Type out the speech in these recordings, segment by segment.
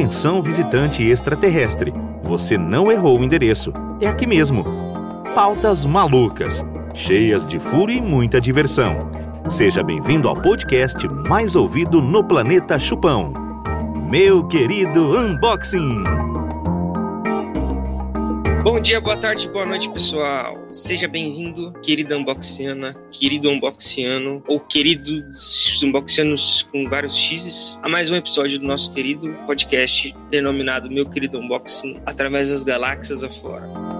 Atenção visitante extraterrestre, você não errou o endereço. É aqui mesmo. Pautas malucas, cheias de furo e muita diversão. Seja bem-vindo ao podcast mais ouvido no planeta Chupão. Meu querido Unboxing! Bom dia, boa tarde, boa noite, pessoal. Seja bem-vindo, querida unboxiana, querido unboxiano, ou queridos unboxianos com vários X's, a mais um episódio do nosso querido podcast denominado Meu Querido Unboxing, através das galáxias afora.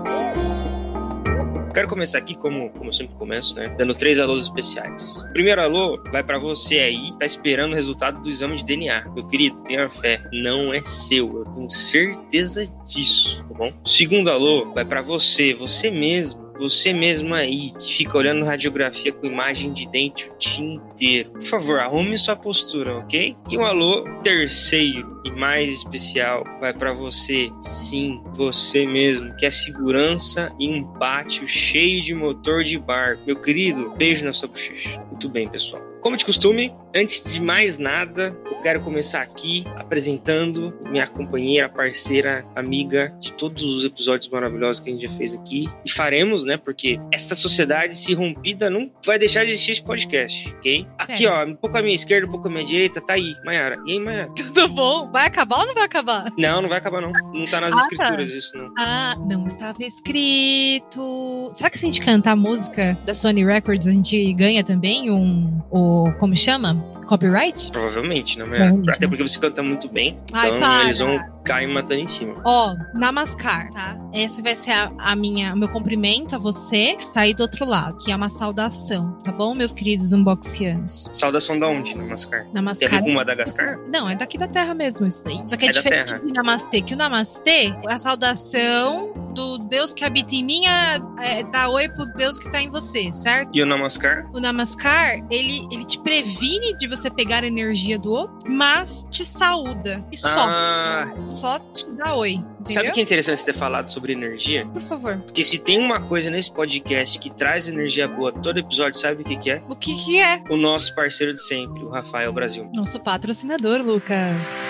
Quero começar aqui, como, como eu sempre começo, né? Dando três alôs especiais. O primeiro alô vai para você aí, tá esperando o resultado do exame de DNA. Meu querido, tenha fé, não é seu. Eu tenho certeza disso, tá bom? O segundo alô vai para você, você mesmo você mesmo aí que fica olhando radiografia com imagem de dente o dia inteiro. Por favor, arrume sua postura, ok? E um alô terceiro e mais especial vai para você, sim, você mesmo, que é segurança e um pátio cheio de motor de bar. Meu querido, beijo na sua bochecha. Muito bem, pessoal. Como de costume, antes de mais nada, eu quero começar aqui apresentando minha companheira, parceira, amiga de todos os episódios maravilhosos que a gente já fez aqui. E faremos, né? Porque esta sociedade se rompida não vai deixar de existir esse podcast, ok? Aqui, ó, um pouco à minha esquerda, um pouco à minha direita, tá aí, Mayara. E aí, Mayara? Tudo bom? Vai acabar ou não vai acabar? Não, não vai acabar, não. Não tá nas ah, tá. escrituras tá. isso, não. Ah, não estava escrito. Será que se a gente cantar a música da Sony Records, a gente ganha também um. um como chama? Copyright? Provavelmente, né? Provavelmente, Até porque você canta muito bem. Ai, então para. eles vão cair matando em cima. Ó, Namaskar, tá? Esse vai ser a, a minha, o meu cumprimento a você que está aí do outro lado, que é uma saudação, tá bom, meus queridos unboxianos? Saudação da onde, Namaskar? Namaskar. Tem a ver com Madagascar? Não, é daqui da Terra mesmo isso daí. Só que é, é diferente de Namastê, que o Namastê, a saudação do Deus que habita em mim é, é dá oi pro Deus que tá em você, certo? E o Namaskar? O Namaskar, ele, ele te previne de você pegar a energia do outro, mas te saúda. E só. Ah. Só te dá oi. Entendeu? Sabe o que é interessante você ter falado sobre energia? Por favor. Porque se tem uma coisa nesse podcast que traz energia boa todo episódio, sabe o que, que é? O que, que é? O nosso parceiro de sempre, o Rafael Brasil. Nosso patrocinador, Lucas.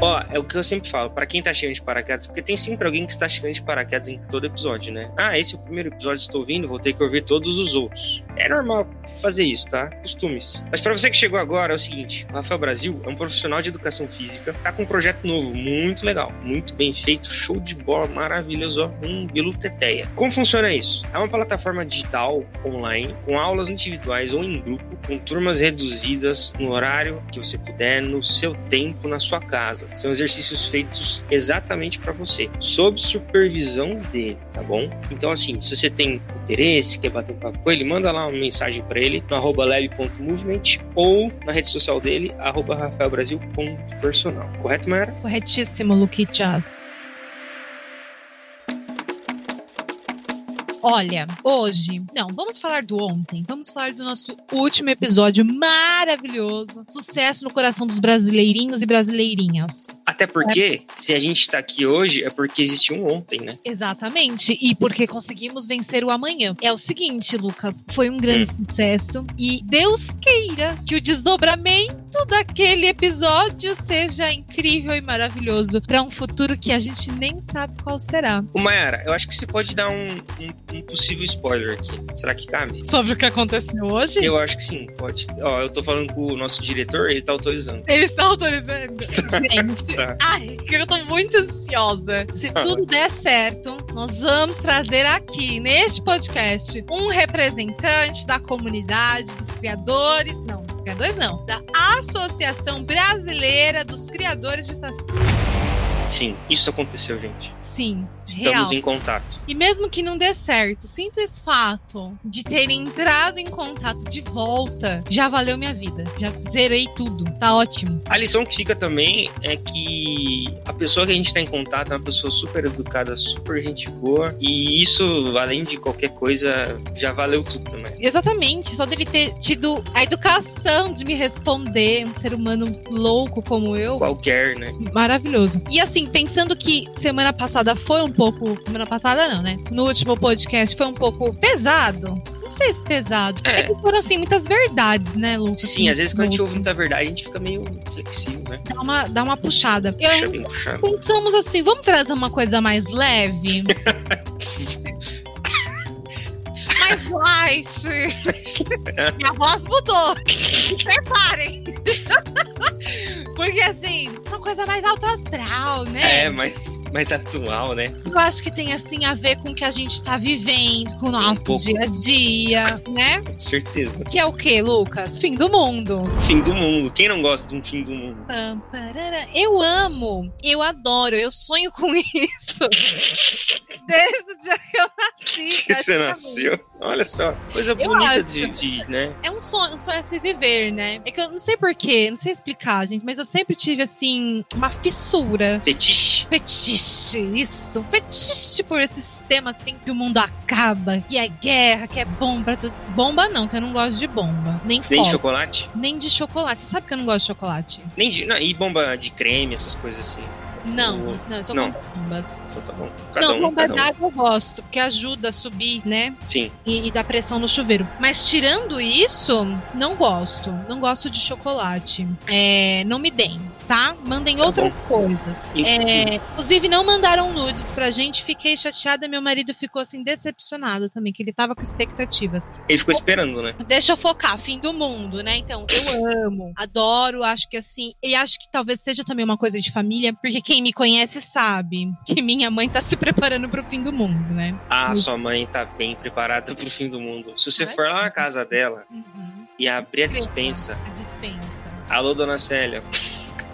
Ó, é o que eu sempre falo, para quem tá chegando de paraquedas, porque tem sempre alguém que está chegando de paraquedas em todo episódio, né? Ah, esse é o primeiro episódio que estou ouvindo, vou ter que ouvir todos os outros. É normal fazer isso, tá? Costumes. Mas para você que chegou agora, é o seguinte: o Rafael Brasil é um profissional de educação física, tá com um projeto novo, muito legal, muito bem feito, show de bola, maravilhoso, um Bilu Teteia. Como funciona isso? É uma plataforma digital, online, com aulas individuais ou em grupo, com turmas reduzidas no horário que você puder, no seu tempo, na sua casa. São exercícios feitos exatamente para você, sob supervisão dele, tá bom? Então, assim, se você tem interesse, quer bater um papo com ele, manda lá uma mensagem para ele no arroba leve.movement ou na rede social dele, arroba rafaelbrasil.personal. Correto, Mara? Corretíssimo, Luquichas. Olha, hoje, não, vamos falar do ontem. Vamos falar do nosso último episódio maravilhoso. Sucesso no coração dos brasileirinhos e brasileirinhas. Até porque, certo? se a gente tá aqui hoje, é porque existiu um ontem, né? Exatamente. E porque conseguimos vencer o amanhã. É o seguinte, Lucas, foi um grande hum. sucesso e Deus queira que o desdobramento daquele episódio seja incrível e maravilhoso para um futuro que a gente nem sabe qual será. O Mayara, eu acho que você pode dar um, um um possível spoiler aqui. Será que cabe? Sobre o que aconteceu hoje? Eu acho que sim, pode. Ó, eu tô falando com o nosso diretor, ele tá autorizando. Ele está autorizando? Gente, tá. ai, eu tô muito ansiosa. Se ah. tudo der certo, nós vamos trazer aqui, neste podcast, um representante da comunidade, dos criadores, não, criadores não, da Associação Brasileira dos Criadores de Saci. Sim, isso aconteceu, gente. Sim. Estamos real. em contato. E mesmo que não dê certo, simples fato de ter entrado em contato de volta já valeu minha vida. Já zerei tudo. Tá ótimo. A lição que fica também é que a pessoa que a gente tá em contato é uma pessoa super educada, super gente boa. E isso, além de qualquer coisa, já valeu tudo também. Exatamente. Só dele ter tido a educação de me responder, um ser humano louco como eu. Qualquer, né? Maravilhoso. E assim, assim, pensando que semana passada foi um pouco. Semana passada não, né? No último podcast foi um pouco pesado. Não sei se pesado. É, é que foram, assim, muitas verdades, né, Lucas? Sim, às vezes quando a gente ouve muita verdade, a gente fica meio flexível, né? Dá uma, dá uma puxada. Puxa bem puxado. Pensamos assim, vamos trazer uma coisa mais leve? mais light. Minha voz mudou. Se preparem. Porque assim, uma coisa mais alto astral, né? É, mais, mais atual, né? Eu acho que tem assim a ver com o que a gente tá vivendo, com o nosso um dia a dia, né? Com certeza. Que é o que, Lucas? Fim do mundo. Fim do mundo. Quem não gosta de um fim do mundo? Eu amo, eu adoro, eu sonho com isso. Desde o dia que eu nasci. Que você nasceu. Olha só, coisa bonita de, de, né? É um sonho, um sonho a se viver, né? É que eu não sei porquê, não sei explicar, gente, mas eu sempre tive, assim, uma fissura. Fetiche. Fetiche, isso. Fetiche por esse sistema, assim, que o mundo acaba, que é guerra, que é bomba. Tudo. Bomba não, que eu não gosto de bomba. Nem Nem de chocolate? Nem de chocolate. Você sabe que eu não gosto de chocolate? Nem de. Não, e bomba de creme, essas coisas assim. Não, não, eu sou não. bombas. Então tá bom. Cada não, um, bomba um. d'água eu gosto, porque ajuda a subir, né? Sim. E, e dá pressão no chuveiro. Mas tirando isso, não gosto. Não gosto de chocolate. É, não me deem tá? Mandem tá outras coisas. É, inclusive, não mandaram nudes pra gente. Fiquei chateada. Meu marido ficou assim, decepcionado também, que ele tava com expectativas. Ele ficou esperando, né? Deixa eu focar, fim do mundo, né? Então, eu amo, adoro, acho que assim. E acho que talvez seja também uma coisa de família, porque quem me conhece sabe que minha mãe tá se preparando pro fim do mundo, né? Ah, sua mãe tá bem preparada pro fim do mundo. Se você for lá na casa dela uhum. e abrir a dispensa. A dispensa. Alô, dona Célia.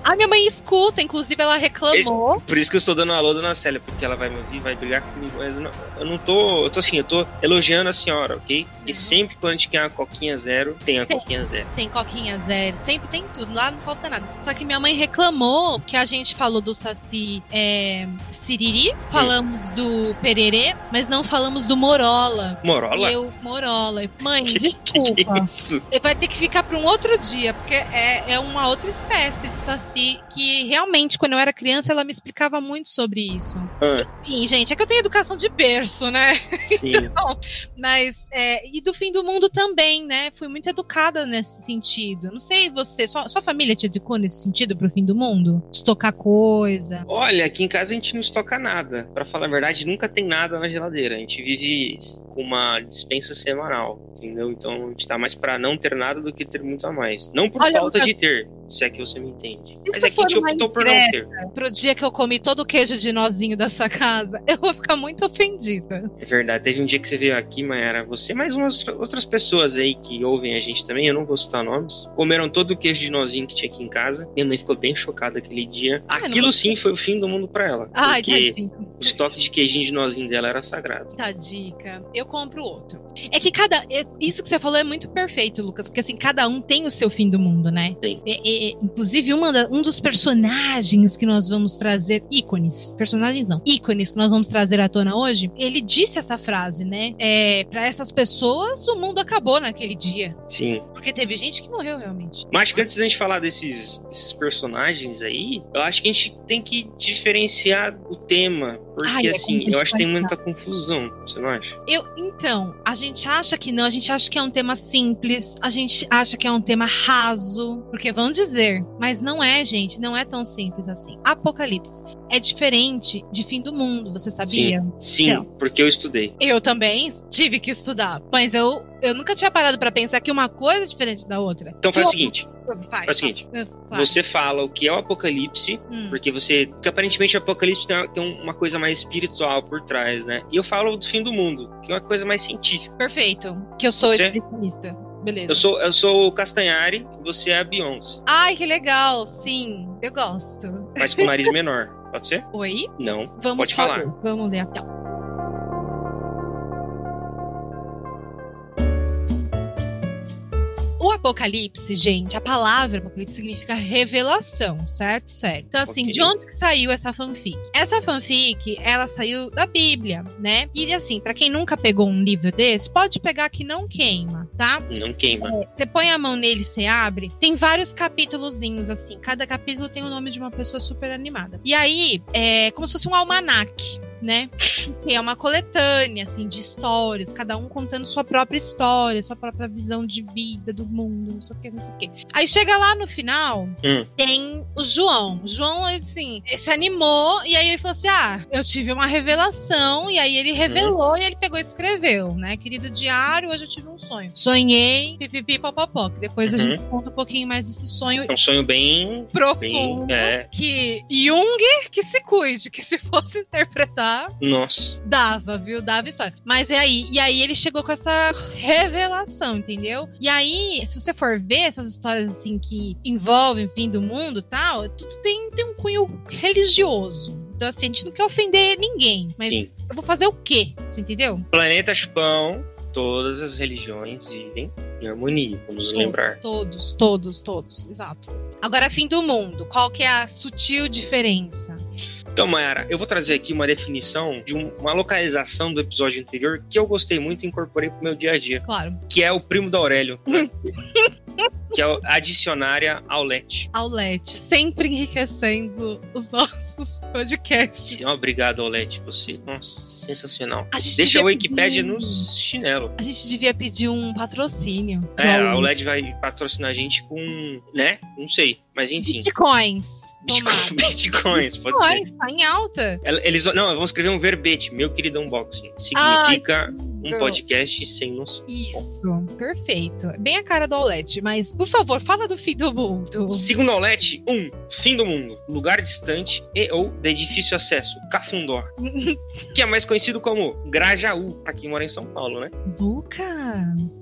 A minha mãe escuta, inclusive ela reclamou. Por isso que eu estou dando alô, dona Célia, porque ela vai me ouvir, vai brigar comigo. Mas não, eu não tô. Eu tô assim, eu tô elogiando a senhora, ok? Porque uhum. sempre quando a gente quer uma coquinha zero, tem a tem, coquinha zero. Tem coquinha zero, sempre tem tudo, lá não falta nada. Só que minha mãe reclamou que a gente falou do Saci é, Siriri, falamos hum. do Pererê, mas não falamos do Morola. Morola? Eu, Morola. Mãe, que, desculpa. Que é isso? Vai ter que ficar para um outro dia, porque é, é uma outra espécie de Saci que realmente, quando eu era criança, ela me explicava muito sobre isso. Ah. Enfim, gente, é que eu tenho educação de berço, né? Sim. Então, mas, é, e do fim do mundo também, né? Fui muito educada nesse sentido. Não sei você, sua, sua família te educou nesse sentido pro fim do mundo? Estocar coisa? Olha, aqui em casa a gente não estoca nada. Para falar a verdade, nunca tem nada na geladeira. A gente vive com uma dispensa semanal, entendeu? Então a gente tá mais para não ter nada do que ter muito a mais. Não por Olha, falta de ter, se é que você me entende. Se Mas aqui é a gente optou por não ter. Pro dia que eu comi todo o queijo de nozinho da sua casa, eu vou ficar muito ofendida. É verdade. Teve um dia que você veio aqui, Mayara, você mais umas outras pessoas aí que ouvem a gente também, eu não vou citar nomes, comeram todo o queijo de nozinho que tinha aqui em casa. Minha mãe ficou bem chocada aquele dia. Aquilo não... sim foi o fim do mundo para ela. Ai, porque tadinho. o estoque de queijinho de nozinho dela era sagrado. Tadica. Eu compro outro. É que cada. É, isso que você falou é muito perfeito, Lucas, porque assim, cada um tem o seu fim do mundo, né? Tem. É, inclusive, uma da, um dos personagens que nós vamos trazer, ícones, personagens não, ícones que nós vamos trazer à tona hoje, ele disse essa frase, né? É, para essas pessoas, o mundo acabou naquele dia. Sim. Porque teve gente que morreu realmente. Mas antes da gente falar desses, desses personagens aí, eu acho que a gente tem que diferenciar o tema. Porque, Ai, é assim, eu acho que tem muita confusão, você não acha? Eu, então, a gente acha que não, a gente acha que é um tema simples, a gente acha que é um tema raso, porque vão dizer, mas não é, gente, não é tão simples assim. Apocalipse é diferente de fim do mundo, você sabia? Sim, sim então, porque eu estudei. Eu também tive que estudar, mas eu, eu nunca tinha parado para pensar que uma coisa é diferente da outra. Então faz o seguinte, Faz, é o seguinte, você fala o que é o apocalipse, hum. porque você. Porque aparentemente o apocalipse tem, tem, uma coisa mais espiritual por trás, né? E eu falo do fim do mundo, que é uma coisa mais científica. Perfeito. Que eu sou você? espiritualista. Beleza. Eu sou, eu sou o Castanhari e você é a Beyoncé. Ai, que legal. Sim, eu gosto. Mas com o nariz menor. Pode ser? Oi? Não. Vamos Pode falar. Vamos ler até. Então. Apocalipse, gente, a palavra Apocalipse significa revelação, certo? Certo. Então, assim, okay. de onde que saiu essa fanfic? Essa fanfic, ela saiu da Bíblia, né? E assim, para quem nunca pegou um livro desse, pode pegar que não queima, tá? Não queima. É, você põe a mão nele, você abre, tem vários capítulozinhos, assim. Cada capítulo tem o nome de uma pessoa super animada. E aí, é como se fosse um almanaque né? Que é uma coletânea, assim, de histórias, cada um contando sua própria história, sua própria visão de vida, do mundo, não sei o que, não sei o que. Aí chega lá no final, hum. tem o João. O João, assim, se animou e aí ele falou assim: Ah, eu tive uma revelação, e aí ele revelou hum. e ele pegou e escreveu, né? Querido diário, hoje eu tive um sonho. Sonhei, pipipi, popopó. Que depois uhum. a gente conta um pouquinho mais desse sonho. É um sonho bem profundo. Bem, é. Que Jung que se cuide, que se fosse interpretar nossa. Dava, viu? Dava história. Mas é aí. E aí ele chegou com essa revelação, entendeu? E aí, se você for ver essas histórias assim que envolvem fim do mundo e tal, tudo tem, tem um cunho religioso. Então, assim, a gente não quer ofender ninguém. Mas Sim. eu vou fazer o quê? Você entendeu? Planeta Chupão todas as religiões vivem em harmonia, vamos todos, lembrar. Todos, todos, todos, exato. Agora, fim do mundo, qual que é a sutil diferença? Então, Mayara, eu vou trazer aqui uma definição de uma localização do episódio anterior que eu gostei muito e incorporei pro meu dia a dia. Claro. Que é o primo do Aurélio. que é a dicionária Aulete. Aulete, sempre enriquecendo os nossos podcasts. Sim, obrigado, Aulete. Você, nossa, sensacional. Deixa a Wikipédia pedir... nos chinelo. A gente devia pedir um patrocínio. É, a Aulete vai patrocinar a gente com, né? Não sei. Mas enfim. Bitcoins. Bitcoins, pode Bitcoin, ser. Tá em alta. Eles, não, vão escrever um verbete, meu querido unboxing. Significa Ai, um podcast sem noção. Isso, perfeito. Bem a cara do Aulete, mas, por favor, fala do fim do mundo. Segundo o Aulete, um, fim do mundo. Lugar distante e ou de difícil acesso. Cafundó. que é mais conhecido como Grajaú, pra quem mora em São Paulo, né? Lucas.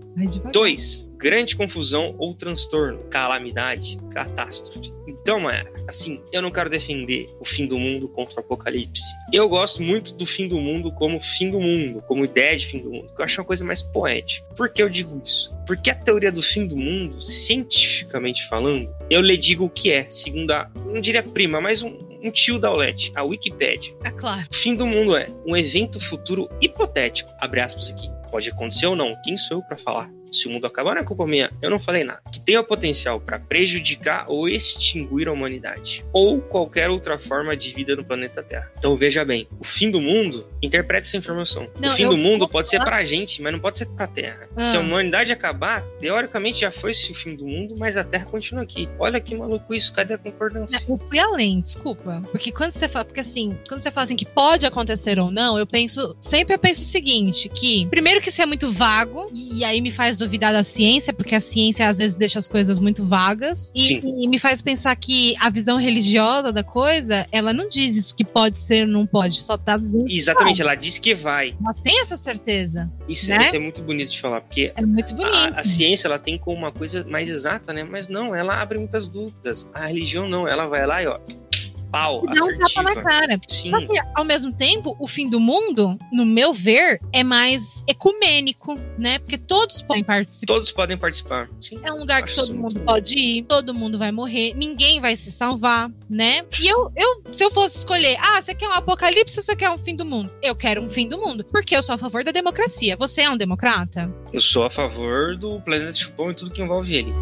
Dois, grande confusão ou transtorno, calamidade, catástrofe. Então, é assim, eu não quero defender o fim do mundo contra o apocalipse. Eu gosto muito do fim do mundo como fim do mundo, como ideia de fim do mundo, que eu acho uma coisa mais poética. Por que eu digo isso? Porque a teoria do fim do mundo, cientificamente falando, eu lhe digo o que é, segundo a, não diria prima, mas um, um tio da OLED, a Wikipedia. É claro. O fim do mundo é um evento futuro hipotético, abre aspas aqui, pode acontecer ou não. Quem sou eu para falar? Se o mundo acabar, não é culpa minha. Eu não falei nada. Que tem o potencial para prejudicar ou extinguir a humanidade. Ou qualquer outra forma de vida no planeta Terra. Então veja bem: o fim do mundo, interprete essa informação. Não, o fim do mundo pode falar... ser pra gente, mas não pode ser pra Terra. Ah. Se a humanidade acabar, teoricamente já foi o fim do mundo, mas a Terra continua aqui. Olha que maluco isso, cadê a concordância? Eu fui além, desculpa. Porque quando você fala, porque assim, quando você fala assim que pode acontecer ou não, eu penso, sempre eu penso o seguinte: que primeiro Primeiro que isso é muito vago, e aí me faz duvidar da ciência, porque a ciência às vezes deixa as coisas muito vagas. E, e, me faz pensar que a visão religiosa da coisa, ela não diz isso que pode ser ou não pode, só tá dizendo. Exatamente, ela diz que vai. Ela tem essa certeza. Isso, né? isso é muito bonito de falar, porque é muito bonito. A, a ciência ela tem como uma coisa mais exata, né? Mas não, ela abre muitas dúvidas. A religião não, ela vai lá e ó pau, dá um tapa na cara. Sim. Só que, ao mesmo tempo, o fim do mundo, no meu ver, é mais ecumênico, né? Porque todos podem participar. Todos podem participar. Sim. É um lugar que todo mundo pode ir, todo mundo vai morrer, ninguém vai se salvar, né? E eu, eu se eu fosse escolher, ah, você quer um apocalipse ou você quer um fim do mundo? Eu quero um fim do mundo, porque eu sou a favor da democracia. Você é um democrata? Eu sou a favor do planeta chupão e tudo que envolve ele.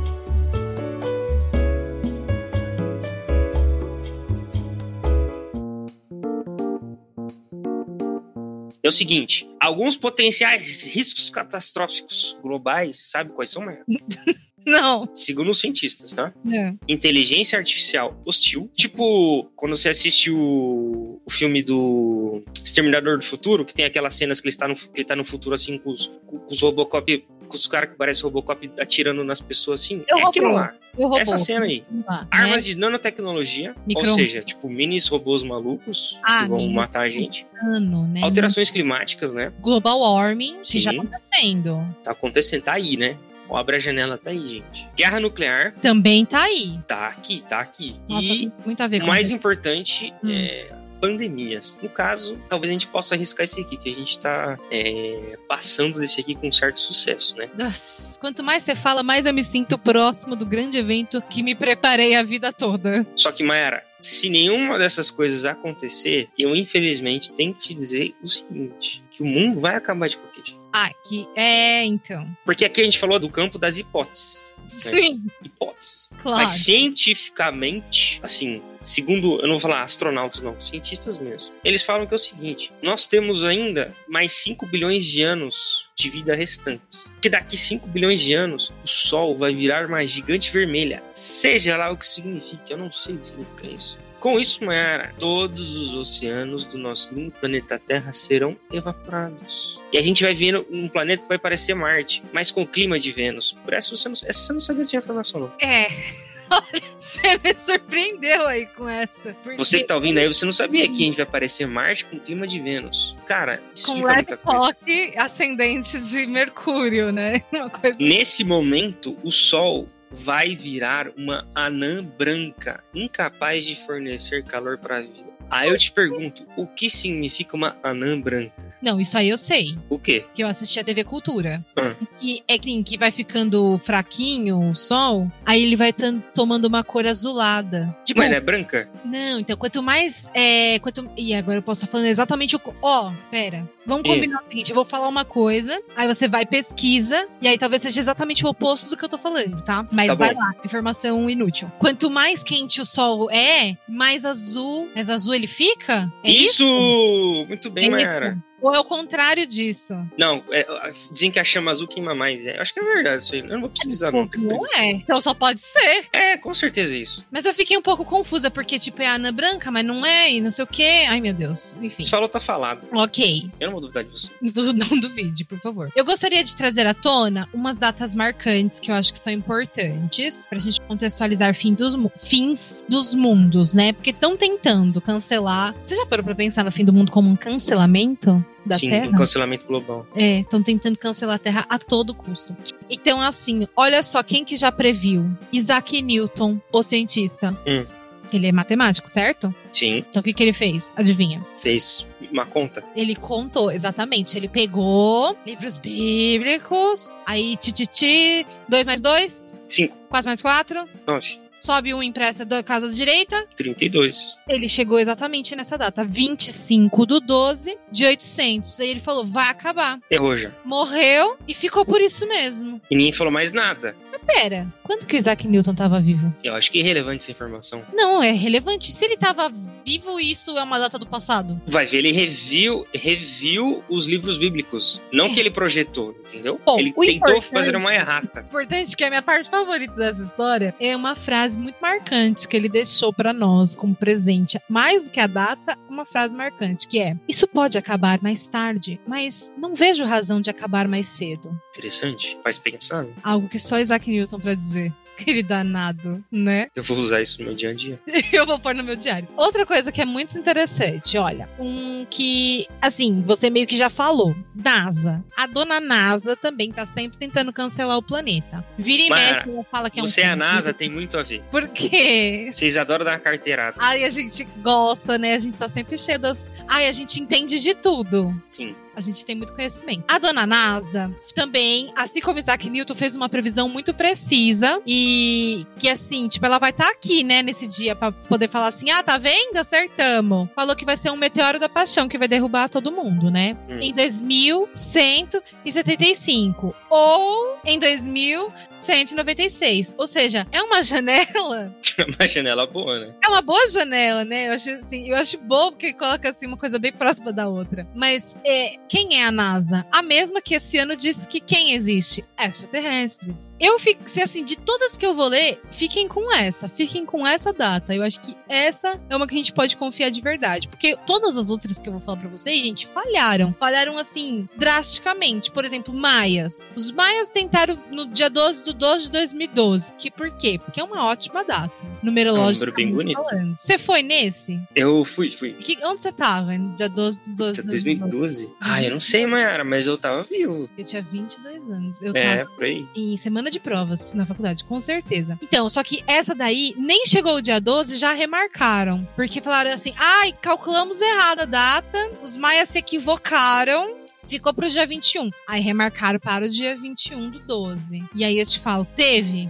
É o seguinte: alguns potenciais riscos catastróficos globais, sabe quais são, Maia? Não. Segundo os cientistas, tá? É. Inteligência artificial hostil. Tipo, quando você assiste o, o filme do Exterminador do Futuro, que tem aquelas cenas que ele está no, ele tá no futuro, assim, com os, com os Robocop, com os caras que parecem Robocop atirando nas pessoas, assim. Eu é aquilo lá. Essa cena aí. Ah, Armas de nanotecnologia, Micro... ou seja, tipo, minis robôs malucos ah, que vão matar a gente. Ano, né? Alterações climáticas, né? Global warming, Sim. que já tá acontecendo. Tá acontecendo, tá aí, né? O Abre a Janela tá aí, gente. Guerra nuclear. Também tá aí. Tá aqui, tá aqui. Nossa, e muito a ver com o mais importante hum. é pandemias. No caso, talvez a gente possa arriscar esse aqui, que a gente está é, passando desse aqui com certo sucesso, né? Nossa, quanto mais você fala, mais eu me sinto próximo do grande evento que me preparei a vida toda. Só que, Mayara, se nenhuma dessas coisas acontecer, eu infelizmente tenho que te dizer o seguinte: que o mundo vai acabar de qualquer jeito. Ah, que é, então. Porque aqui a gente falou do campo das hipóteses. Né? Sim. Né? Hipóteses. Claro. Mas cientificamente, assim, segundo, eu não vou falar astronautas, não, cientistas mesmo. Eles falam que é o seguinte: nós temos ainda mais 5 bilhões de anos de vida restantes. Que daqui 5 bilhões de anos, o Sol vai virar uma gigante vermelha. Seja lá o que signifique, eu não sei o que significa isso. Com isso, Mayara, todos os oceanos do nosso lindo planeta Terra serão evaporados. E a gente vai vendo um planeta que vai parecer Marte, mas com clima de Vênus. Por essa você não, essa você não sabia dessa informação, não. É. Você me surpreendeu aí com essa. Você que tá ouvindo aí, você não sabia que a gente vai parecer Marte com clima de Vênus. Cara, com leve toque ascendente de Mercúrio, né? Coisa... Nesse momento, o Sol vai virar uma anã branca, incapaz de fornecer calor para a vida. Aí eu te pergunto, o que significa uma anã branca? Não, isso aí eu sei. O quê? Que eu assisti a TV Cultura. Ah. Que é assim, que vai ficando fraquinho o sol, aí ele vai tomando uma cor azulada. Tipo, Mas ela é branca? Não, então quanto mais. É, quanto, e agora eu posso estar falando exatamente o. Ó, oh, pera. Vamos combinar e? o seguinte: eu vou falar uma coisa, aí você vai pesquisa, e aí talvez seja exatamente o oposto do que eu tô falando, tá? Mas tá vai lá, informação inútil. Quanto mais quente o sol é, mais azul. Mais azul ele fica? É isso! isso? Muito bem, é. Ou é o contrário disso? Não, é, dizem que a chama azul queima mais. É, acho que é verdade isso aí. Eu não vou precisar, não. Não é. Então só pode ser. É, com certeza é isso. Mas eu fiquei um pouco confusa, porque, tipo, é a Ana Branca, mas não é, e não sei o quê. Ai, meu Deus. Enfim. Você falou, tá falado. Ok. Eu não vou duvidar de você. Não duvide, por favor. Eu gostaria de trazer à tona umas datas marcantes que eu acho que são importantes pra gente contextualizar fim dos, fins dos mundos, né? Porque estão tentando cancelar. Você já parou pra pensar no fim do mundo como um cancelamento? Da Sim, Terra. um cancelamento global. É, estão tentando cancelar a Terra a todo custo. Então, assim, olha só quem que já previu. Isaac Newton, o cientista. Hum. Ele é matemático, certo? Sim. Então o que, que ele fez? Adivinha? Fez uma conta. Ele contou, exatamente. Ele pegou livros bíblicos, aí tititi, 2 mais 2? 5. 4 mais 4? 9 sobe um impressa da casa direita. 32. Ele chegou exatamente nessa data, 25 do 12 de 800. Aí ele falou, vai acabar. Errou já. Morreu e ficou por isso mesmo. E ninguém falou mais nada. Pera, quando que o Isaac Newton estava vivo? Eu acho que é irrelevante essa informação. Não, é relevante. Se ele estava vivo, isso é uma data do passado. Vai ver, ele reviu, reviu os livros bíblicos. Não é. que ele projetou, entendeu? Bom, ele tentou fazer uma errata. importante que a minha parte favorita dessa história é uma frase muito marcante que ele deixou para nós como presente. Mais do que a data, uma frase marcante que é: Isso pode acabar mais tarde, mas não vejo razão de acabar mais cedo. Interessante, faz pensar. Algo que só Isaac Newton para dizer. Aquele danado, né? Eu vou usar isso no meu dia a dia. eu vou pôr no meu diário. Outra coisa que é muito interessante, olha, um que, assim, você meio que já falou, NASA. A dona NASA também tá sempre tentando cancelar o planeta. Vira e mexe, ela fala que é um Você é a NASA, tem muito a ver. Por quê? Vocês adoram dar uma carteirada. Ai, a gente gosta, né? A gente tá sempre cheio das... Ai, a gente entende de tudo. Sim. A gente tem muito conhecimento. A dona NASA também, assim como Isaac Newton, fez uma previsão muito precisa e que assim, tipo, ela vai estar tá aqui, né, nesse dia para poder falar assim: "Ah, tá vendo? Acertamos". Falou que vai ser um meteoro da paixão que vai derrubar todo mundo, né? Hum. Em 2175 ou em 2196. Ou seja, é uma janela. uma janela boa, né? É uma boa janela, né? Eu acho assim, eu acho bom porque coloca assim uma coisa bem próxima da outra. Mas é, quem é a NASA? A mesma que esse ano disse que quem existe? Extraterrestres. Eu fico, assim, de todas que eu vou ler, fiquem com essa, fiquem com essa data. Eu acho que essa é uma que a gente pode confiar de verdade. Porque todas as outras que eu vou falar pra vocês, gente, falharam. Falharam assim, drasticamente. Por exemplo, Maias. Os Maias tentaram no dia 12 do 12 de 2012. Que por quê? Porque é uma ótima data. Numerológica. É um bem bonito. Você foi nesse? Eu fui, fui. Que, onde você tava? Dia 12 do 12 de 2012? Ah, Ah, eu não sei, Mayara, mas eu tava vivo. Eu tinha 22 anos. Eu É, tava por aí. em semana de provas na faculdade, com certeza. Então, só que essa daí nem chegou o dia 12, já remarcaram. Porque falaram assim: ai, calculamos errado a data, os maias se equivocaram. Ficou pro dia 21. Aí remarcaram para o dia 21 do 12. E aí eu te falo, teve?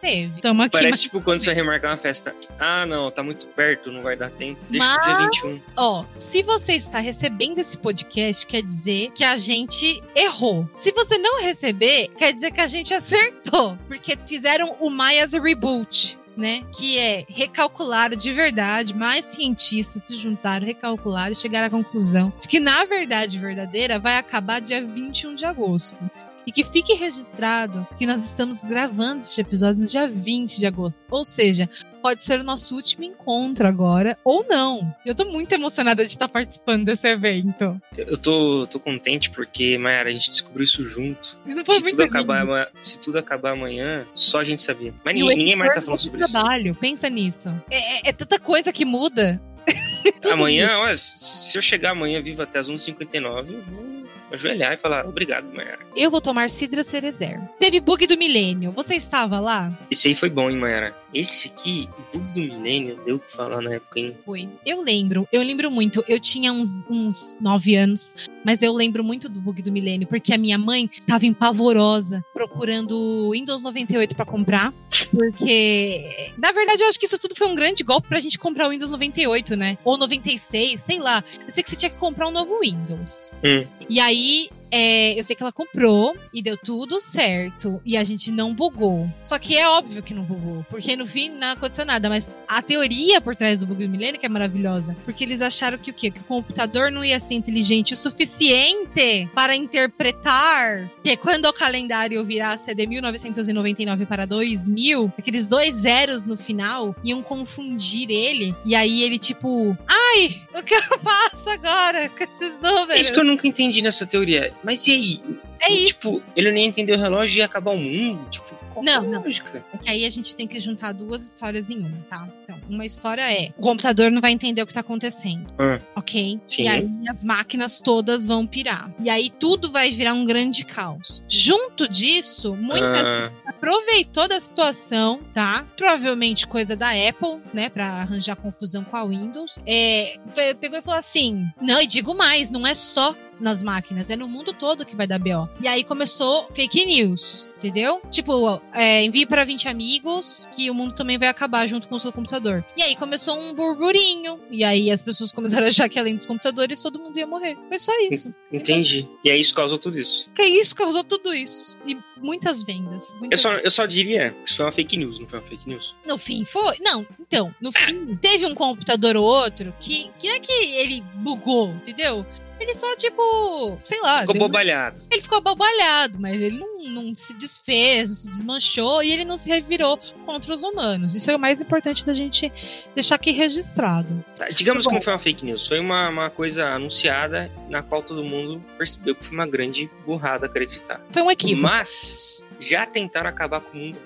Teve. Tamo aqui. Parece mas- tipo quando você remarcar uma festa. Ah, não, tá muito perto, não vai dar tempo. Deixa pro dia Mas- 21. Ó, se você está recebendo esse podcast, quer dizer que a gente errou. Se você não receber, quer dizer que a gente acertou. Porque fizeram o Maias Reboot. Né? Que é recalcular de verdade, mais cientistas se juntaram, recalcularam e chegaram à conclusão de que, na verdade verdadeira, vai acabar dia 21 de agosto. E que fique registrado que nós estamos gravando este episódio no dia 20 de agosto. Ou seja, pode ser o nosso último encontro agora, ou não. Eu tô muito emocionada de estar participando desse evento. Eu tô, tô contente porque, Mayara, a gente descobriu isso junto. Isso Se tudo, acabar, lindo. ama- se tudo acabar amanhã, só a gente sabia. Mas ninguém, ninguém mais tá falando sobre isso. trabalho, pensa nisso. É, é- é tanta coisa que muda. Amanhã, olha, se eu chegar amanhã vivo até as 1h59, eu vou ajoelhar e falar obrigado, Mayara. Eu vou tomar Cidra Cerezer. Teve bug do milênio. Você estava lá? Esse aí foi bom, hein, Mayara? Esse aqui, bug do milênio, deu o que falar na época, hein? Foi. Eu lembro, eu lembro muito. Eu tinha uns, uns nove anos, mas eu lembro muito do bug do milênio, porque a minha mãe estava empavorosa procurando o Windows 98 para comprar. Porque, na verdade, eu acho que isso tudo foi um grande golpe pra gente comprar o Windows 98, né? Ou 96, sei lá. Eu sei que você tinha que comprar um novo Windows. Hum. E aí, いい。É, eu sei que ela comprou e deu tudo certo. E a gente não bugou. Só que é óbvio que não bugou. Porque no fim não aconteceu nada. Mas a teoria por trás do bug do milênio que é maravilhosa. Porque eles acharam que o quê? Que o computador não ia ser inteligente o suficiente para interpretar que quando o calendário virasse de 1999 para 2000, aqueles dois zeros no final iam confundir ele. E aí ele, tipo, ai, o que eu faço agora com esses números? É isso que eu nunca entendi nessa teoria. Mas e aí? É isso. Tipo, ele nem entendeu o relógio e ia acabar o mundo? Tipo, qual Não, é não. lógica? É que aí a gente tem que juntar duas histórias em uma, tá? Então, uma história é: o computador não vai entender o que tá acontecendo. Ah. Ok? Sim. E aí as máquinas todas vão pirar. E aí tudo vai virar um grande caos. Junto disso, muita Ah, aproveitou da situação, tá? Provavelmente coisa da Apple, né? Pra arranjar confusão com a Windows. É, pe- pegou e falou assim: não, e digo mais, não é só nas máquinas, é no mundo todo que vai dar BO. E aí começou fake news. Entendeu? Tipo, é, envie para 20 amigos que o mundo também vai acabar junto com o seu computador. E aí começou um burburinho. E aí as pessoas começaram a achar que além dos computadores todo mundo ia morrer. Foi só isso. entendi. E aí isso causou tudo isso. Que isso causou tudo isso. E muitas vendas. Eu Muitas só, eu só diria que isso foi uma fake news, não foi uma fake news. No fim foi. Não, então, no fim, teve um computador ou outro que, que não é que ele bugou, entendeu? Ele só, tipo, sei lá. Ficou bobalhado. Ele ficou abobalhado, mas ele não, não se desfez, não se desmanchou e ele não se revirou contra os humanos. Isso é o mais importante da gente deixar aqui registrado. Tá, Digamos Bom. não foi uma fake news, foi uma, uma coisa anunciada na qual todo mundo percebeu que foi uma grande burrada acreditar. Foi um equívoco. Mas já tentaram acabar com o mundo,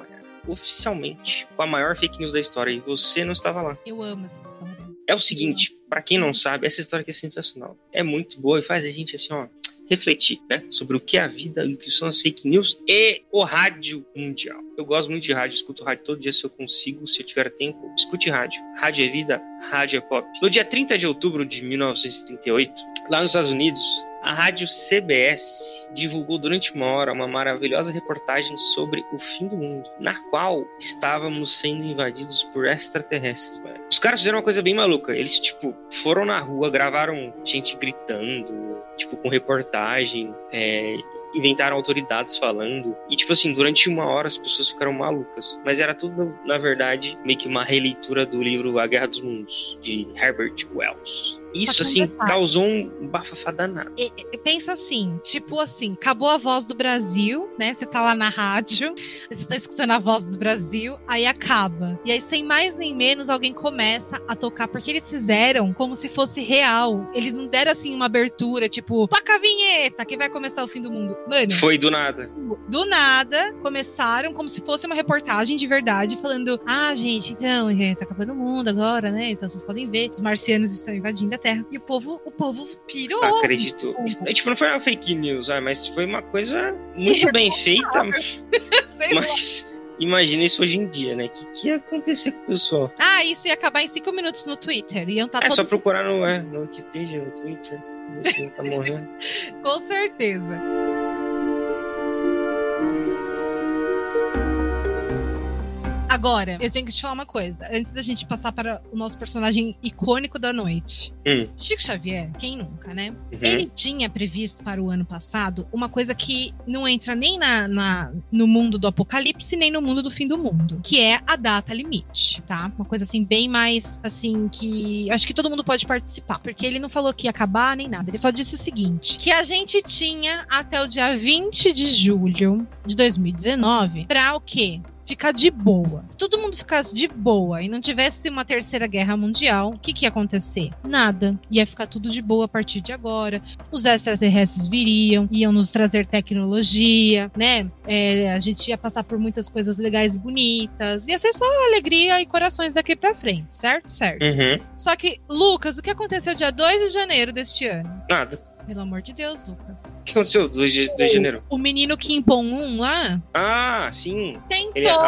oficialmente, com a maior fake news da história e você não estava lá. Eu amo essa história. É o seguinte, pra quem não sabe, essa história aqui é sensacional. É muito boa e faz a gente assim, ó, refletir, né, sobre o que é a vida e o que são as fake news e o rádio mundial. Eu gosto muito de rádio, escuto rádio todo dia se eu consigo, se eu tiver tempo, escute rádio. Rádio é vida, rádio é pop. No dia 30 de outubro de 1938, lá nos Estados Unidos, a rádio CBS divulgou durante uma hora uma maravilhosa reportagem sobre o fim do mundo, na qual estávamos sendo invadidos por extraterrestres. velho. Os caras fizeram uma coisa bem maluca. Eles, tipo, foram na rua, gravaram gente gritando, tipo, com reportagem, é, inventaram autoridades falando. E, tipo assim, durante uma hora as pessoas ficaram malucas. Mas era tudo, na verdade, meio que uma releitura do livro A Guerra dos Mundos, de Herbert Wells. Isso, um assim, causou um bafafá danado. E- e pensa assim, tipo assim, acabou a voz do Brasil, né? Você tá lá na rádio, você tá escutando a voz do Brasil, aí acaba. E aí, sem mais nem menos, alguém começa a tocar, porque eles fizeram como se fosse real. Eles não deram assim uma abertura, tipo, toca a vinheta que vai começar o fim do mundo. Mano, Foi do nada. do nada, começaram como se fosse uma reportagem de verdade, falando: Ah, gente, então, é, tá acabando o mundo agora, né? Então vocês podem ver, os marcianos estão invadindo a Terra. E o povo, o povo pirou. Acredito. Tipo, não foi uma fake news, ah, mas foi uma coisa muito bem feita. mas. Imagina isso hoje em dia, né? O que, que ia acontecer com o pessoal? Ah, isso ia acabar em cinco minutos no Twitter. Iam tá é só procurar no, é, no Wikipedia, no Twitter. Você tá morrendo. com certeza. Agora, eu tenho que te falar uma coisa. Antes da gente passar para o nosso personagem icônico da noite. Hum. Chico Xavier, quem nunca, né? Uhum. Ele tinha previsto para o ano passado uma coisa que não entra nem na, na, no mundo do apocalipse, nem no mundo do fim do mundo. Que é a data limite, tá? Uma coisa assim, bem mais, assim, que... Acho que todo mundo pode participar. Porque ele não falou que ia acabar nem nada. Ele só disse o seguinte. Que a gente tinha até o dia 20 de julho de 2019 para o quê? Ficar de boa. Se todo mundo ficasse de boa e não tivesse uma terceira guerra mundial, o que, que ia acontecer? Nada. Ia ficar tudo de boa a partir de agora. Os extraterrestres viriam, iam nos trazer tecnologia, né? É, a gente ia passar por muitas coisas legais e bonitas. Ia ser só alegria e corações daqui pra frente, certo? Certo. Uhum. Só que, Lucas, o que aconteceu dia 2 de janeiro deste ano? Nada. Pelo amor de Deus, Lucas. O que aconteceu 2 de, de, janeiro? O menino Kim Pong-un lá. Ah, sim. Tentou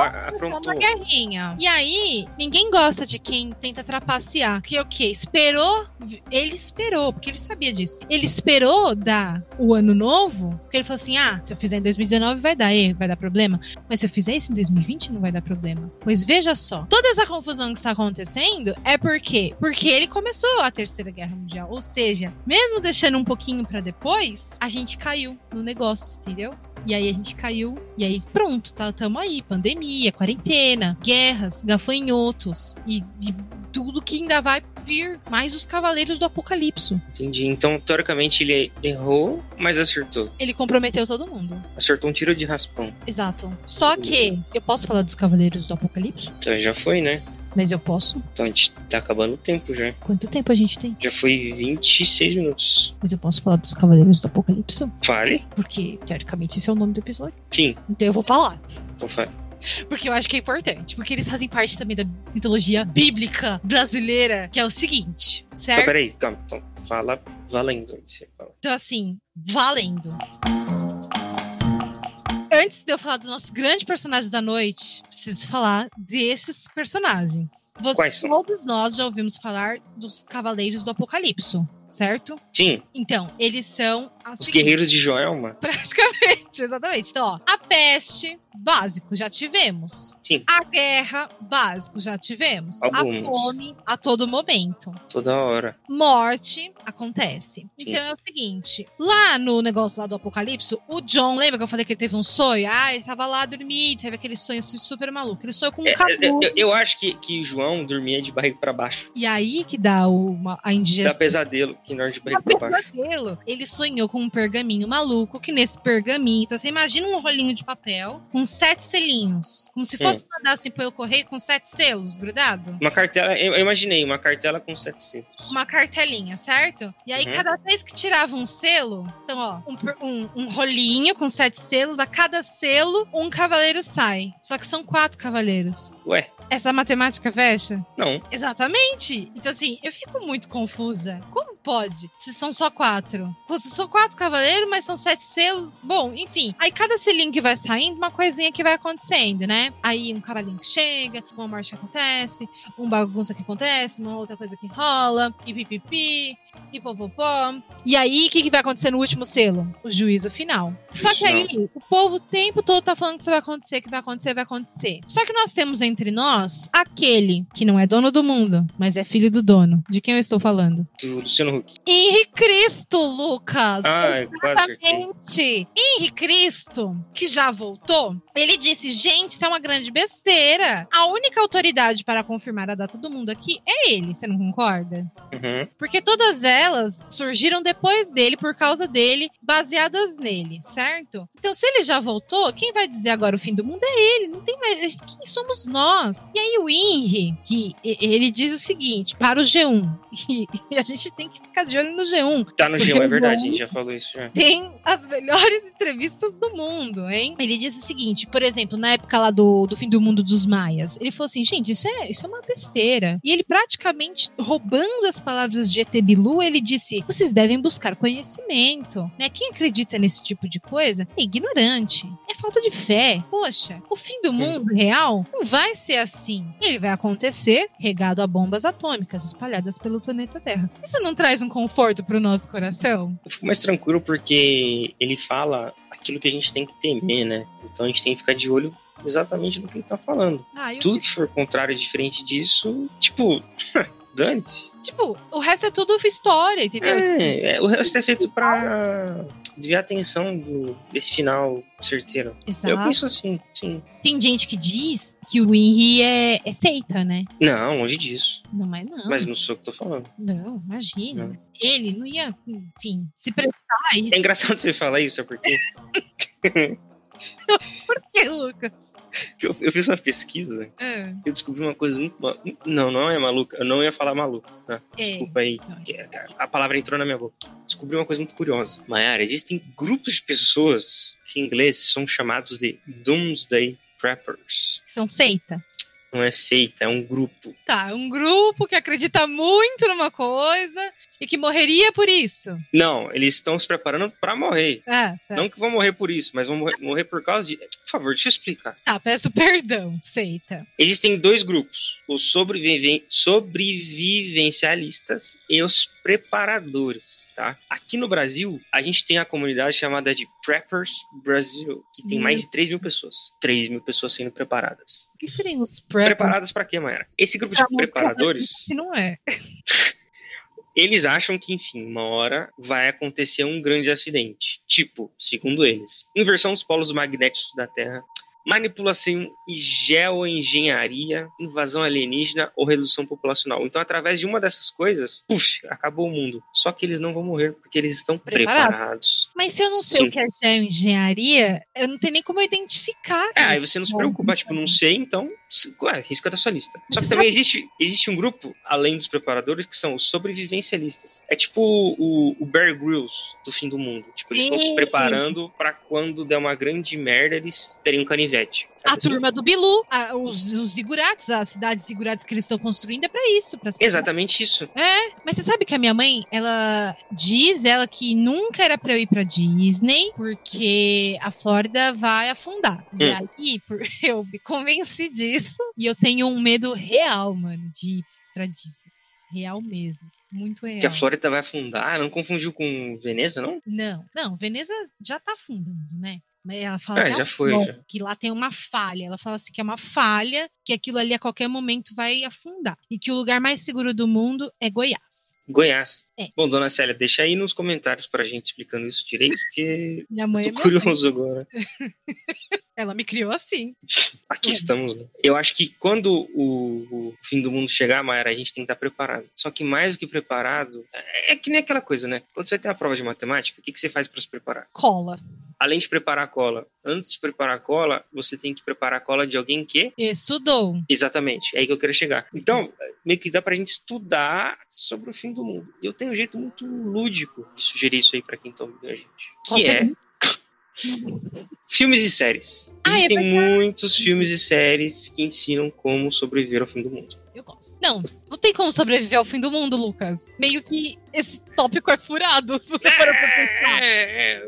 uma guerrinha. E aí, ninguém gosta de quem tenta trapacear. Que o quê? Esperou. Ele esperou, porque ele sabia disso. Ele esperou dar o ano novo, porque ele falou assim: ah, se eu fizer em 2019 vai dar, vai dar problema. Mas se eu fizer isso em 2020 não vai dar problema. Pois veja só, toda essa confusão que está acontecendo é porque porque ele começou a Terceira Guerra Mundial, ou seja, mesmo deixando um pouquinho pouquinho para depois, a gente caiu no negócio, entendeu? E aí a gente caiu, e aí pronto, tá, tamo aí, pandemia, quarentena, guerras, gafanhotos e, e tudo que ainda vai vir, mais os cavaleiros do apocalipse. Entendi. Então, teoricamente, ele errou, mas acertou. Ele comprometeu todo mundo. Acertou um tiro de raspão. Exato. Só que, eu posso falar dos cavaleiros do apocalipse? Então, já foi, né? Mas eu posso? Então a gente tá acabando o tempo já. Quanto tempo a gente tem? Já foi 26 minutos. Mas eu posso falar dos Cavaleiros do Apocalipse? Fale. Porque, teoricamente, esse é o nome do episódio. Sim. Então eu vou falar. Então fale. Porque eu acho que é importante. Porque eles fazem parte também da mitologia bíblica brasileira, que é o seguinte, certo? Então, peraí, calma. Então, fala valendo. Você fala. Então, assim, valendo antes de eu falar do nosso grande personagem da noite, preciso falar desses personagens. Você, todos nós já ouvimos falar dos Cavaleiros do Apocalipse certo? Sim. Então, eles são os seguinte, guerreiros de Joelma. Praticamente, exatamente. Então, ó, a peste, básico, já tivemos. Sim. A guerra, básico, já tivemos. Alguns. A fome, a todo momento. Toda hora. Morte, acontece. Sim. Então é o seguinte, lá no negócio lá do Apocalipse, o John, lembra que eu falei que ele teve um sonho? Ah, ele tava lá dormindo, teve aquele sonho super maluco. Ele sonhou com um é, é eu, eu, acho que, que João dormia de barriga para baixo. E aí que dá uma, a indigestão. Dá pesadelo, que nós de barriga dá pra baixo. Pesadelo. Ele sonhou com um pergaminho maluco, que nesse pergaminho, então você imagina um rolinho de papel com sete selinhos. Como se fosse hum. mandar assim pelo correio com sete selos grudado. Uma cartela, eu imaginei, uma cartela com sete selos. Uma cartelinha, certo? E aí, uhum. cada vez que tirava um selo, então, ó, um, um, um, rolinho com sete selos, a cada selo, um cavaleiro sai. Só que são quatro cavaleiros. Ué. Essa matemática fecha? Não. Exatamente. Então, assim, eu fico muito confusa. Como pode? Se são só quatro. Se são quatro cavaleiros, mas são sete selos. Bom, enfim. Aí cada selinho que vai saindo, uma coisinha que vai acontecendo, né? Aí um cavalinho que chega, uma morte que acontece, um bagunça que acontece, uma outra coisa que rola, e pipipi, e popopó. E aí, o que, que vai acontecer no último selo? O juízo final. Só que aí, o povo o tempo todo tá falando que isso vai acontecer, que vai acontecer, vai acontecer. Só que nós temos entre nós aquele que não é dono do mundo, mas é filho do dono. De quem eu estou falando? Do Luciano Huck. Henri Cristo, Lucas. Ah, Exatamente. Henri Cristo, que já voltou, ele disse: gente, isso é uma grande besteira. A única autoridade para confirmar a data do mundo aqui é ele. Você não concorda? Uhum. Porque todas elas surgiram depois dele, por causa dele, baseadas nele, certo? Então, se ele já voltou, quem vai dizer agora o fim do mundo é ele. Não tem mais. Quem somos nós? E aí, o Henry, que ele diz o seguinte: para o G1, e a gente tem que ficar de olho no G1. Tá no G1, é verdade, a gente já falou isso já. Tem as melhores entrevistas do mundo, hein? Ele disse o seguinte, por exemplo, na época lá do, do fim do mundo dos maias, ele falou assim, gente, isso é, isso é uma besteira. E ele praticamente, roubando as palavras de ET Bilu, ele disse, vocês devem buscar conhecimento, né? Quem acredita nesse tipo de coisa é ignorante, é falta de fé. Poxa, o fim do mundo real não vai ser assim. Ele vai acontecer regado a bombas atômicas espalhadas pelo planeta Terra. Isso não traz um conforto pro nosso coração? Eu fico mais tranquilo porque ele fala aquilo que a gente tem que temer, né? Então a gente tem que ficar de olho exatamente no que ele tá falando. Ah, Tudo que for contrário e diferente disso, tipo, dane-se. Tipo, o resto é tudo história, entendeu? É, é, o resto é feito pra desviar a atenção do- desse final certeiro. Eu Exato. penso assim, sim. Tem gente que diz que o Henry é, é seita, né? Não, longe disso. Não é não. Mas não sou eu que tô falando. Não, imagina. Não. Ele não ia, enfim, se prestar a isso. É engraçado você falar isso, sabe por quê? Por que, Lucas? Eu, eu fiz uma pesquisa, É, eu descobri uma coisa muito. Não, não é maluca. Eu não ia falar maluco, tá? É. Desculpa aí. A palavra entrou na minha boca. Descobri uma coisa muito curiosa. Mayara, existem grupos de pessoas que em inglês são chamados de Doomsday Preppers. São seita. Não é seita, é um grupo. Tá, um grupo que acredita muito numa coisa e que morreria por isso. Não, eles estão se preparando pra morrer. Ah, tá. Não que vão morrer por isso, mas vão morrer, morrer por causa de. Por favor, deixa eu explicar. Tá, peço perdão, seita. Existem dois grupos: os sobreviven- sobrevivencialistas e os preparadores, tá? Aqui no Brasil, a gente tem a comunidade chamada de Preppers Brasil, que tem Hum. mais de 3 mil pessoas. 3 mil pessoas sendo preparadas. O que seriam os preppers? Preparadas pra quê, Mayara? Esse grupo de Pra mostrar preparadores, Que não é. eles acham que, enfim, uma hora vai acontecer um grande acidente. Tipo, segundo eles, inversão dos polos magnéticos da Terra, manipulação e geoengenharia, invasão alienígena ou redução populacional. Então, através de uma dessas coisas, puf, acabou o mundo. Só que eles não vão morrer porque eles estão Preparados. preparados. Mas se eu não sei Sim. o que é geoengenharia, eu não tenho nem como identificar. É, aí você não se preocupa, tipo, não sei, então, ué, risca da sua lista. Só que também existe, existe um grupo, além dos preparadores, que são os sobrevivencialistas. É tipo o, o Bear Grylls do fim do mundo. Tipo, eles estão se preparando pra quando der uma grande merda, eles terem um canivete. A turma do Bilu, a- os, os zigurates, as cidades zigurates que eles estão construindo é pra isso. pras pessoas. Exatamente isso. É, mas você sabe que a minha mãe, ela diz ela que nunca era pra eu ir pra Disney, porque a Flórida vai afundar. E Hum. aí, por- eu me convenci disso, e eu tenho um medo real, mano, de ir pra Disney. Real mesmo. Muito real. Que a Flórida vai afundar. Não confundiu com Veneza, não? Não, não, Veneza já tá afundando, né? Ela fala É, que, já foi, bom, já. que lá tem uma falha. Ela fala assim que é uma falha, que aquilo ali a qualquer momento vai afundar. E que o lugar mais seguro do mundo é Goiás. Goiás. É. Bom, dona Célia, deixa aí nos comentários pra gente explicando isso direito, porque Minha mãe tô é minha mãe. curioso agora. Ela me criou assim. Aqui É. estamos, né? Eu acho que quando o, o fim do mundo chegar, Mayara, a gente tem que estar preparado. Só que mais do que preparado, é, é que nem aquela coisa, né? Quando você tem a prova de matemática, o que, que você faz para se preparar? Cola. Além de preparar a cola, antes de preparar a cola, você tem que preparar a cola de alguém que. Estudou. Exatamente, é aí que eu quero chegar. Então, meio que dá pra gente estudar sobre o fim do mundo. E eu tenho um jeito muito lúdico de sugerir isso aí pra quem tá ouvindo a gente. Que é filmes e séries. Ah, é Existem verdade. muitos filmes e séries que ensinam como sobreviver ao fim do mundo. Eu gosto. Não, não tem como sobreviver ao fim do mundo, Lucas. Meio que esse tópico é furado, se você for pra pensar. É, é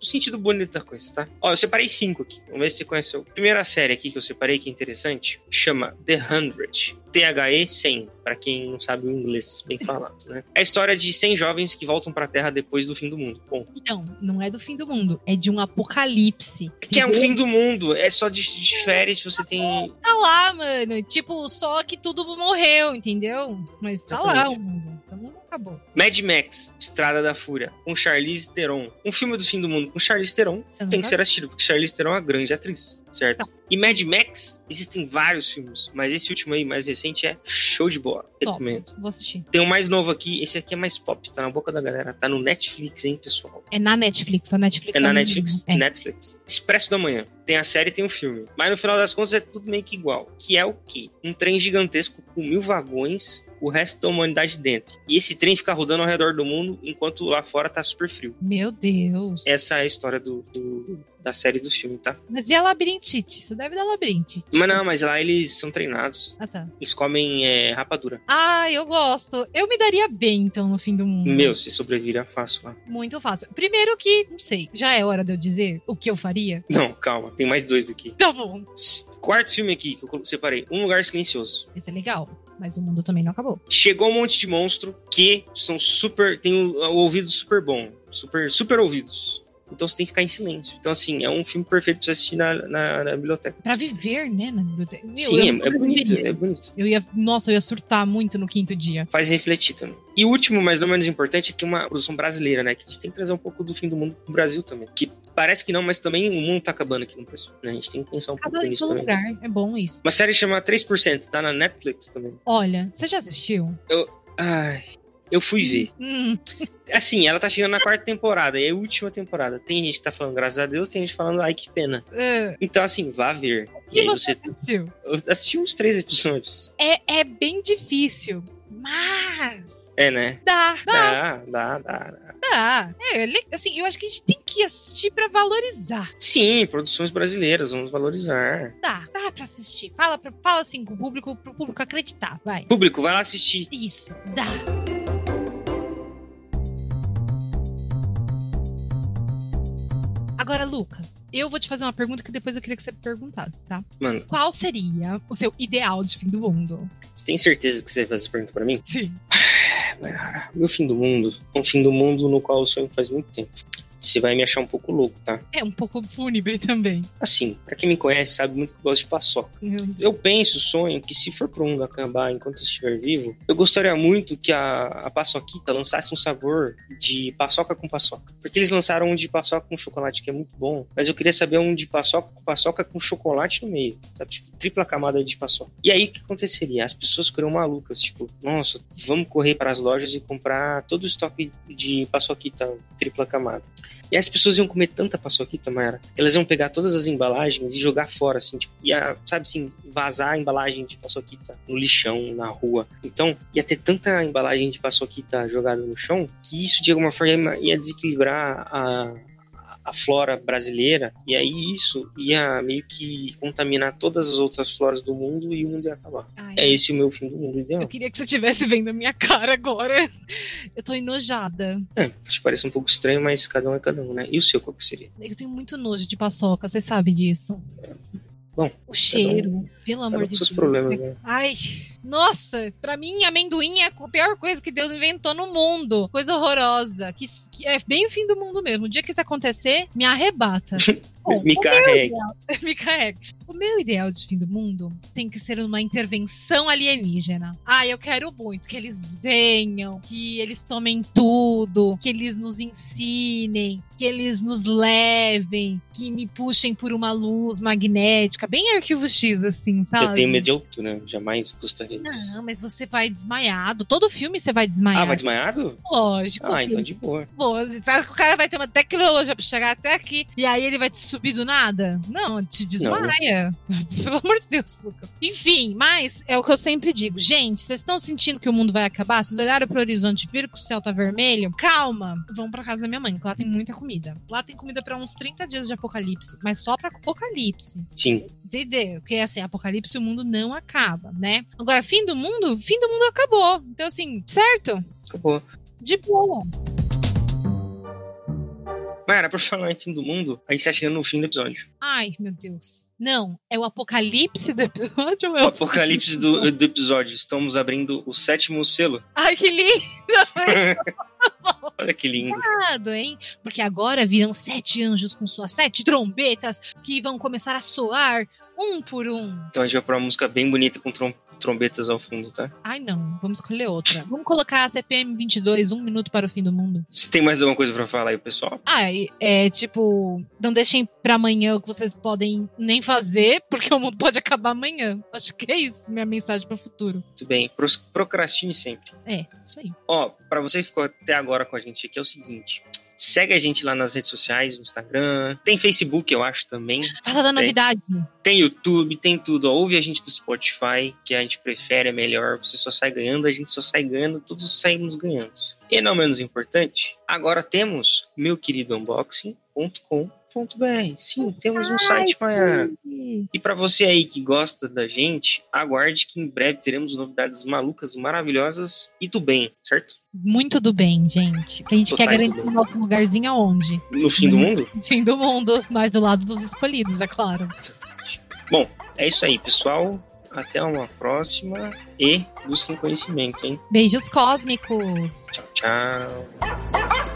o sentido bonito da coisa, tá? Ó, eu separei cinco aqui. Vamos ver se você conhece. A primeira série aqui que eu separei, que é interessante, chama The Hundred. THE 100, pra quem não sabe o inglês bem falado, né? É a história de 100 jovens que voltam pra Terra depois do fim do mundo. Bom, Então, não é do fim do mundo, é de um apocalipse. que é um entendeu? fim do mundo. É só de, de férias você tem. Tá lá, mano. Tipo, só que tudo morreu, entendeu? Mas tá lá o mundo. Não acabou. Mad Max, Estrada da Fúria, com Charlize Theron. Um filme do fim do mundo com Charlize Theron tem que tá- ser assistido, porque Charlize Theron é uma grande atriz, certo? E Mad Max, existem vários filmes, mas esse último aí, mais recente, é show de bola. Recomendo. Vou assistir. Tem um mais novo aqui, esse aqui é mais pop, tá na boca da galera. Tá no Netflix, hein, pessoal? É na Netflix. A Netflix É na um- Netflix? É. Netflix. Expresso da Manhã. Tem a série e tem o filme. Mas no final das contas é tudo meio que igual. Que é o quê? Um trem gigantesco com mil vagões o resto da humanidade dentro. E esse trem fica rodando ao redor do mundo enquanto lá fora tá super frio. Meu Deus. Essa é a história do, do da série do filme, tá? Mas e a labirintite? Isso deve dar labirintite. Mas não, mas lá eles são treinados. Ah, tá. Eles comem é, rapadura. Ah, eu gosto. Eu me daria bem, então, no fim do mundo. Meu, se sobreviver é fácil lá. Muito fácil. Primeiro que, não sei, já é hora de eu dizer o que eu faria? Não, calma. Tem mais dois aqui. Tá bom. Quarto filme aqui que eu separei. Um Lugar Silencioso. Esse é legal. Mas o mundo também não acabou. Chegou um monte de monstro que são super. tem o, o ouvido super bom. Super, super ouvidos. Então você tem que ficar em silêncio. Então, assim, é um filme perfeito pra você assistir na, na, na biblioteca. Pra viver, né, na biblioteca. Meu, Sim, eu é, é bonito, é bonito. Eu ia, nossa, eu ia surtar muito no quinto dia. Faz refletir também. E o último, mas não menos importante, é que uma produção brasileira, né? Que a gente tem que trazer um pouco do fim do mundo pro Brasil também. Que parece que não, mas também o mundo tá acabando aqui no Brasil. Né? A gente tem que pensar um pouco nisso também. lugar é bom isso. Uma série chama 3%, tá na Netflix também. Olha, você já assistiu? Ai, eu fui ver. Hum, Assim, ela tá chegando na quarta temporada, e é a última temporada. Tem gente que tá falando graças a Deus, tem gente falando ai que pena. é. Então, assim, vá ver. E E você você. assistiu? Eu assisti uns três episódios. É, é bem difícil, mas É, né? dá, dá, Dá, dá, dá. dá. dá. É, assim, eu acho que a gente tem que assistir pra valorizar. Sim, produções brasileiras, vamos valorizar. Dá, dá pra assistir. Fala, pra, fala assim com o público, pro público acreditar, vai. Público, vai lá assistir. Isso, dá. Agora, Lucas, eu vou te fazer uma pergunta que depois eu queria que você perguntasse, tá? Mano, Qual seria o seu ideal de fim do mundo? você tem certeza que você vai fazer essa pergunta pra mim? Sim. Meu fim do mundo é um fim do mundo no qual eu sonho faz muito tempo. Você vai me achar um pouco louco, tá? É um pouco fúnebre também. Assim, pra quem me conhece, sabe muito que eu gosto de paçoca. Meu Eu penso, sonho, que se for pro mundo acabar enquanto eu estiver vivo, eu gostaria muito que a, a paçoquita lançasse um sabor de paçoca com paçoca. Porque eles lançaram um de paçoca com chocolate, que é muito bom. Mas eu queria saber um de paçoca com paçoca com chocolate no meio. Sabe? Tipo, tripla camada de paçoca. E aí, o que aconteceria? As pessoas ficariam malucas. Tipo, nossa, vamos correr para as lojas e comprar todo o estoque de paçoquita tripla camada. E as pessoas iam comer tanta paçoquita, Mayara, elas iam pegar todas as embalagens e jogar fora, assim, tipo, ia, sabe assim, vazar a embalagem de paçoquita no lixão, na rua. Então, ia ter tanta embalagem de paçoquita jogada no chão que isso, de alguma forma, ia desequilibrar a, a flora brasileira, e aí isso ia meio que contaminar todas as outras floras do mundo e o mundo ia acabar. Ai, É esse o meu fim do mundo ideal. Eu queria que você estivesse vendo a minha cara agora. Eu tô enojada. É, acho que parece um pouco estranho, mas cada um é cada um, né? E o seu, qual que seria? Eu tenho muito nojo de paçoca, você sabe disso. Bom, O cheiro, pelo Cada amor um de Deus. problemas, né? Ai, nossa, pra mim amendoim é a pior coisa que Deus inventou no mundo. Coisa horrorosa. Que, que é bem o fim do mundo mesmo. O dia que isso acontecer, me arrebata. Bom, Me meu- me carrega. O meu ideal de fim do mundo tem que ser uma intervenção alienígena. Ah, eu quero muito que eles venham, que eles tomem tudo, que eles nos ensinem, que eles nos levem, que me puxem por uma luz magnética, bem arquivo X, assim, sabe? Eu tenho medo de altura, jamais gostaria disso. Não, mas você vai desmaiado. Todo filme você vai desmaiar. Ah, vai desmaiado? Lógico. Ah, então de boa. Pô, você sabe que o cara vai ter uma tecnologia pra chegar até aqui e aí ele vai te subir do nada? Não, te desmaia. Pelo amor de Deus, Lucas. Enfim, mas é o que eu sempre digo. Gente, vocês estão sentindo que o mundo vai acabar? Vocês olharam pro horizonte e viram que o céu tá vermelho? Calma. Vão pra casa da minha mãe, que lá tem muita comida. Lá tem comida pra uns 30 dias de apocalipse, mas só pra apocalipse. Sim. Entendeu? Porque assim, apocalipse o mundo não acaba, né? Agora, fim do mundo, fim do mundo acabou. Então, assim, certo? Acabou. De boa. Mayara, por falar em fim do mundo, a gente tá chegando no fim do episódio. Ai, meu Deus. Não, é o apocalipse do episódio ou é O apocalipse do, do episódio. Estamos abrindo o sétimo selo. Ai, que lindo, Olha que lindo. hein? Porque agora virão sete anjos com suas sete trombetas que vão começar a soar um por um. Então a gente vai pôr uma música bem bonita com trom- trombetas ao fundo, tá? Ai, não, vamos escolher outra. Vamos colocar a CPM 22, um minuto para o fim do mundo. Se tem mais alguma coisa pra falar aí, pessoal? Ah, é tipo, não deixem pra amanhã o que vocês podem nem fazer, porque o mundo pode acabar amanhã. Acho que é isso, minha mensagem para o futuro. Muito bem. Procrastine sempre. É, isso aí. Ó, pra você que ficou até agora com a gente aqui, é o seguinte. Segue a gente lá nas redes sociais, no Instagram. Tem Facebook, eu acho também. Fala da novidade. Tem YouTube, tem tudo. Ouve a gente do Spotify, que a gente prefere, é melhor. Você só sai ganhando, a gente só sai ganhando, todos saímos ganhando. E não menos importante, agora temos meu querido unboxing.com Sim, temos um site, Maia. E para você aí que gosta da gente, aguarde que em breve teremos novidades malucas, maravilhosas e do bem, certo? Muito do bem, gente. Que a gente Totais quer garantir o nosso lugarzinho aonde? No fim do mundo? No fim do mundo, mas do lado dos escolhidos, é claro. Exatamente. Bom, é isso aí, pessoal. Até uma próxima e busquem conhecimento, hein? Beijos cósmicos. Tchau, tchau.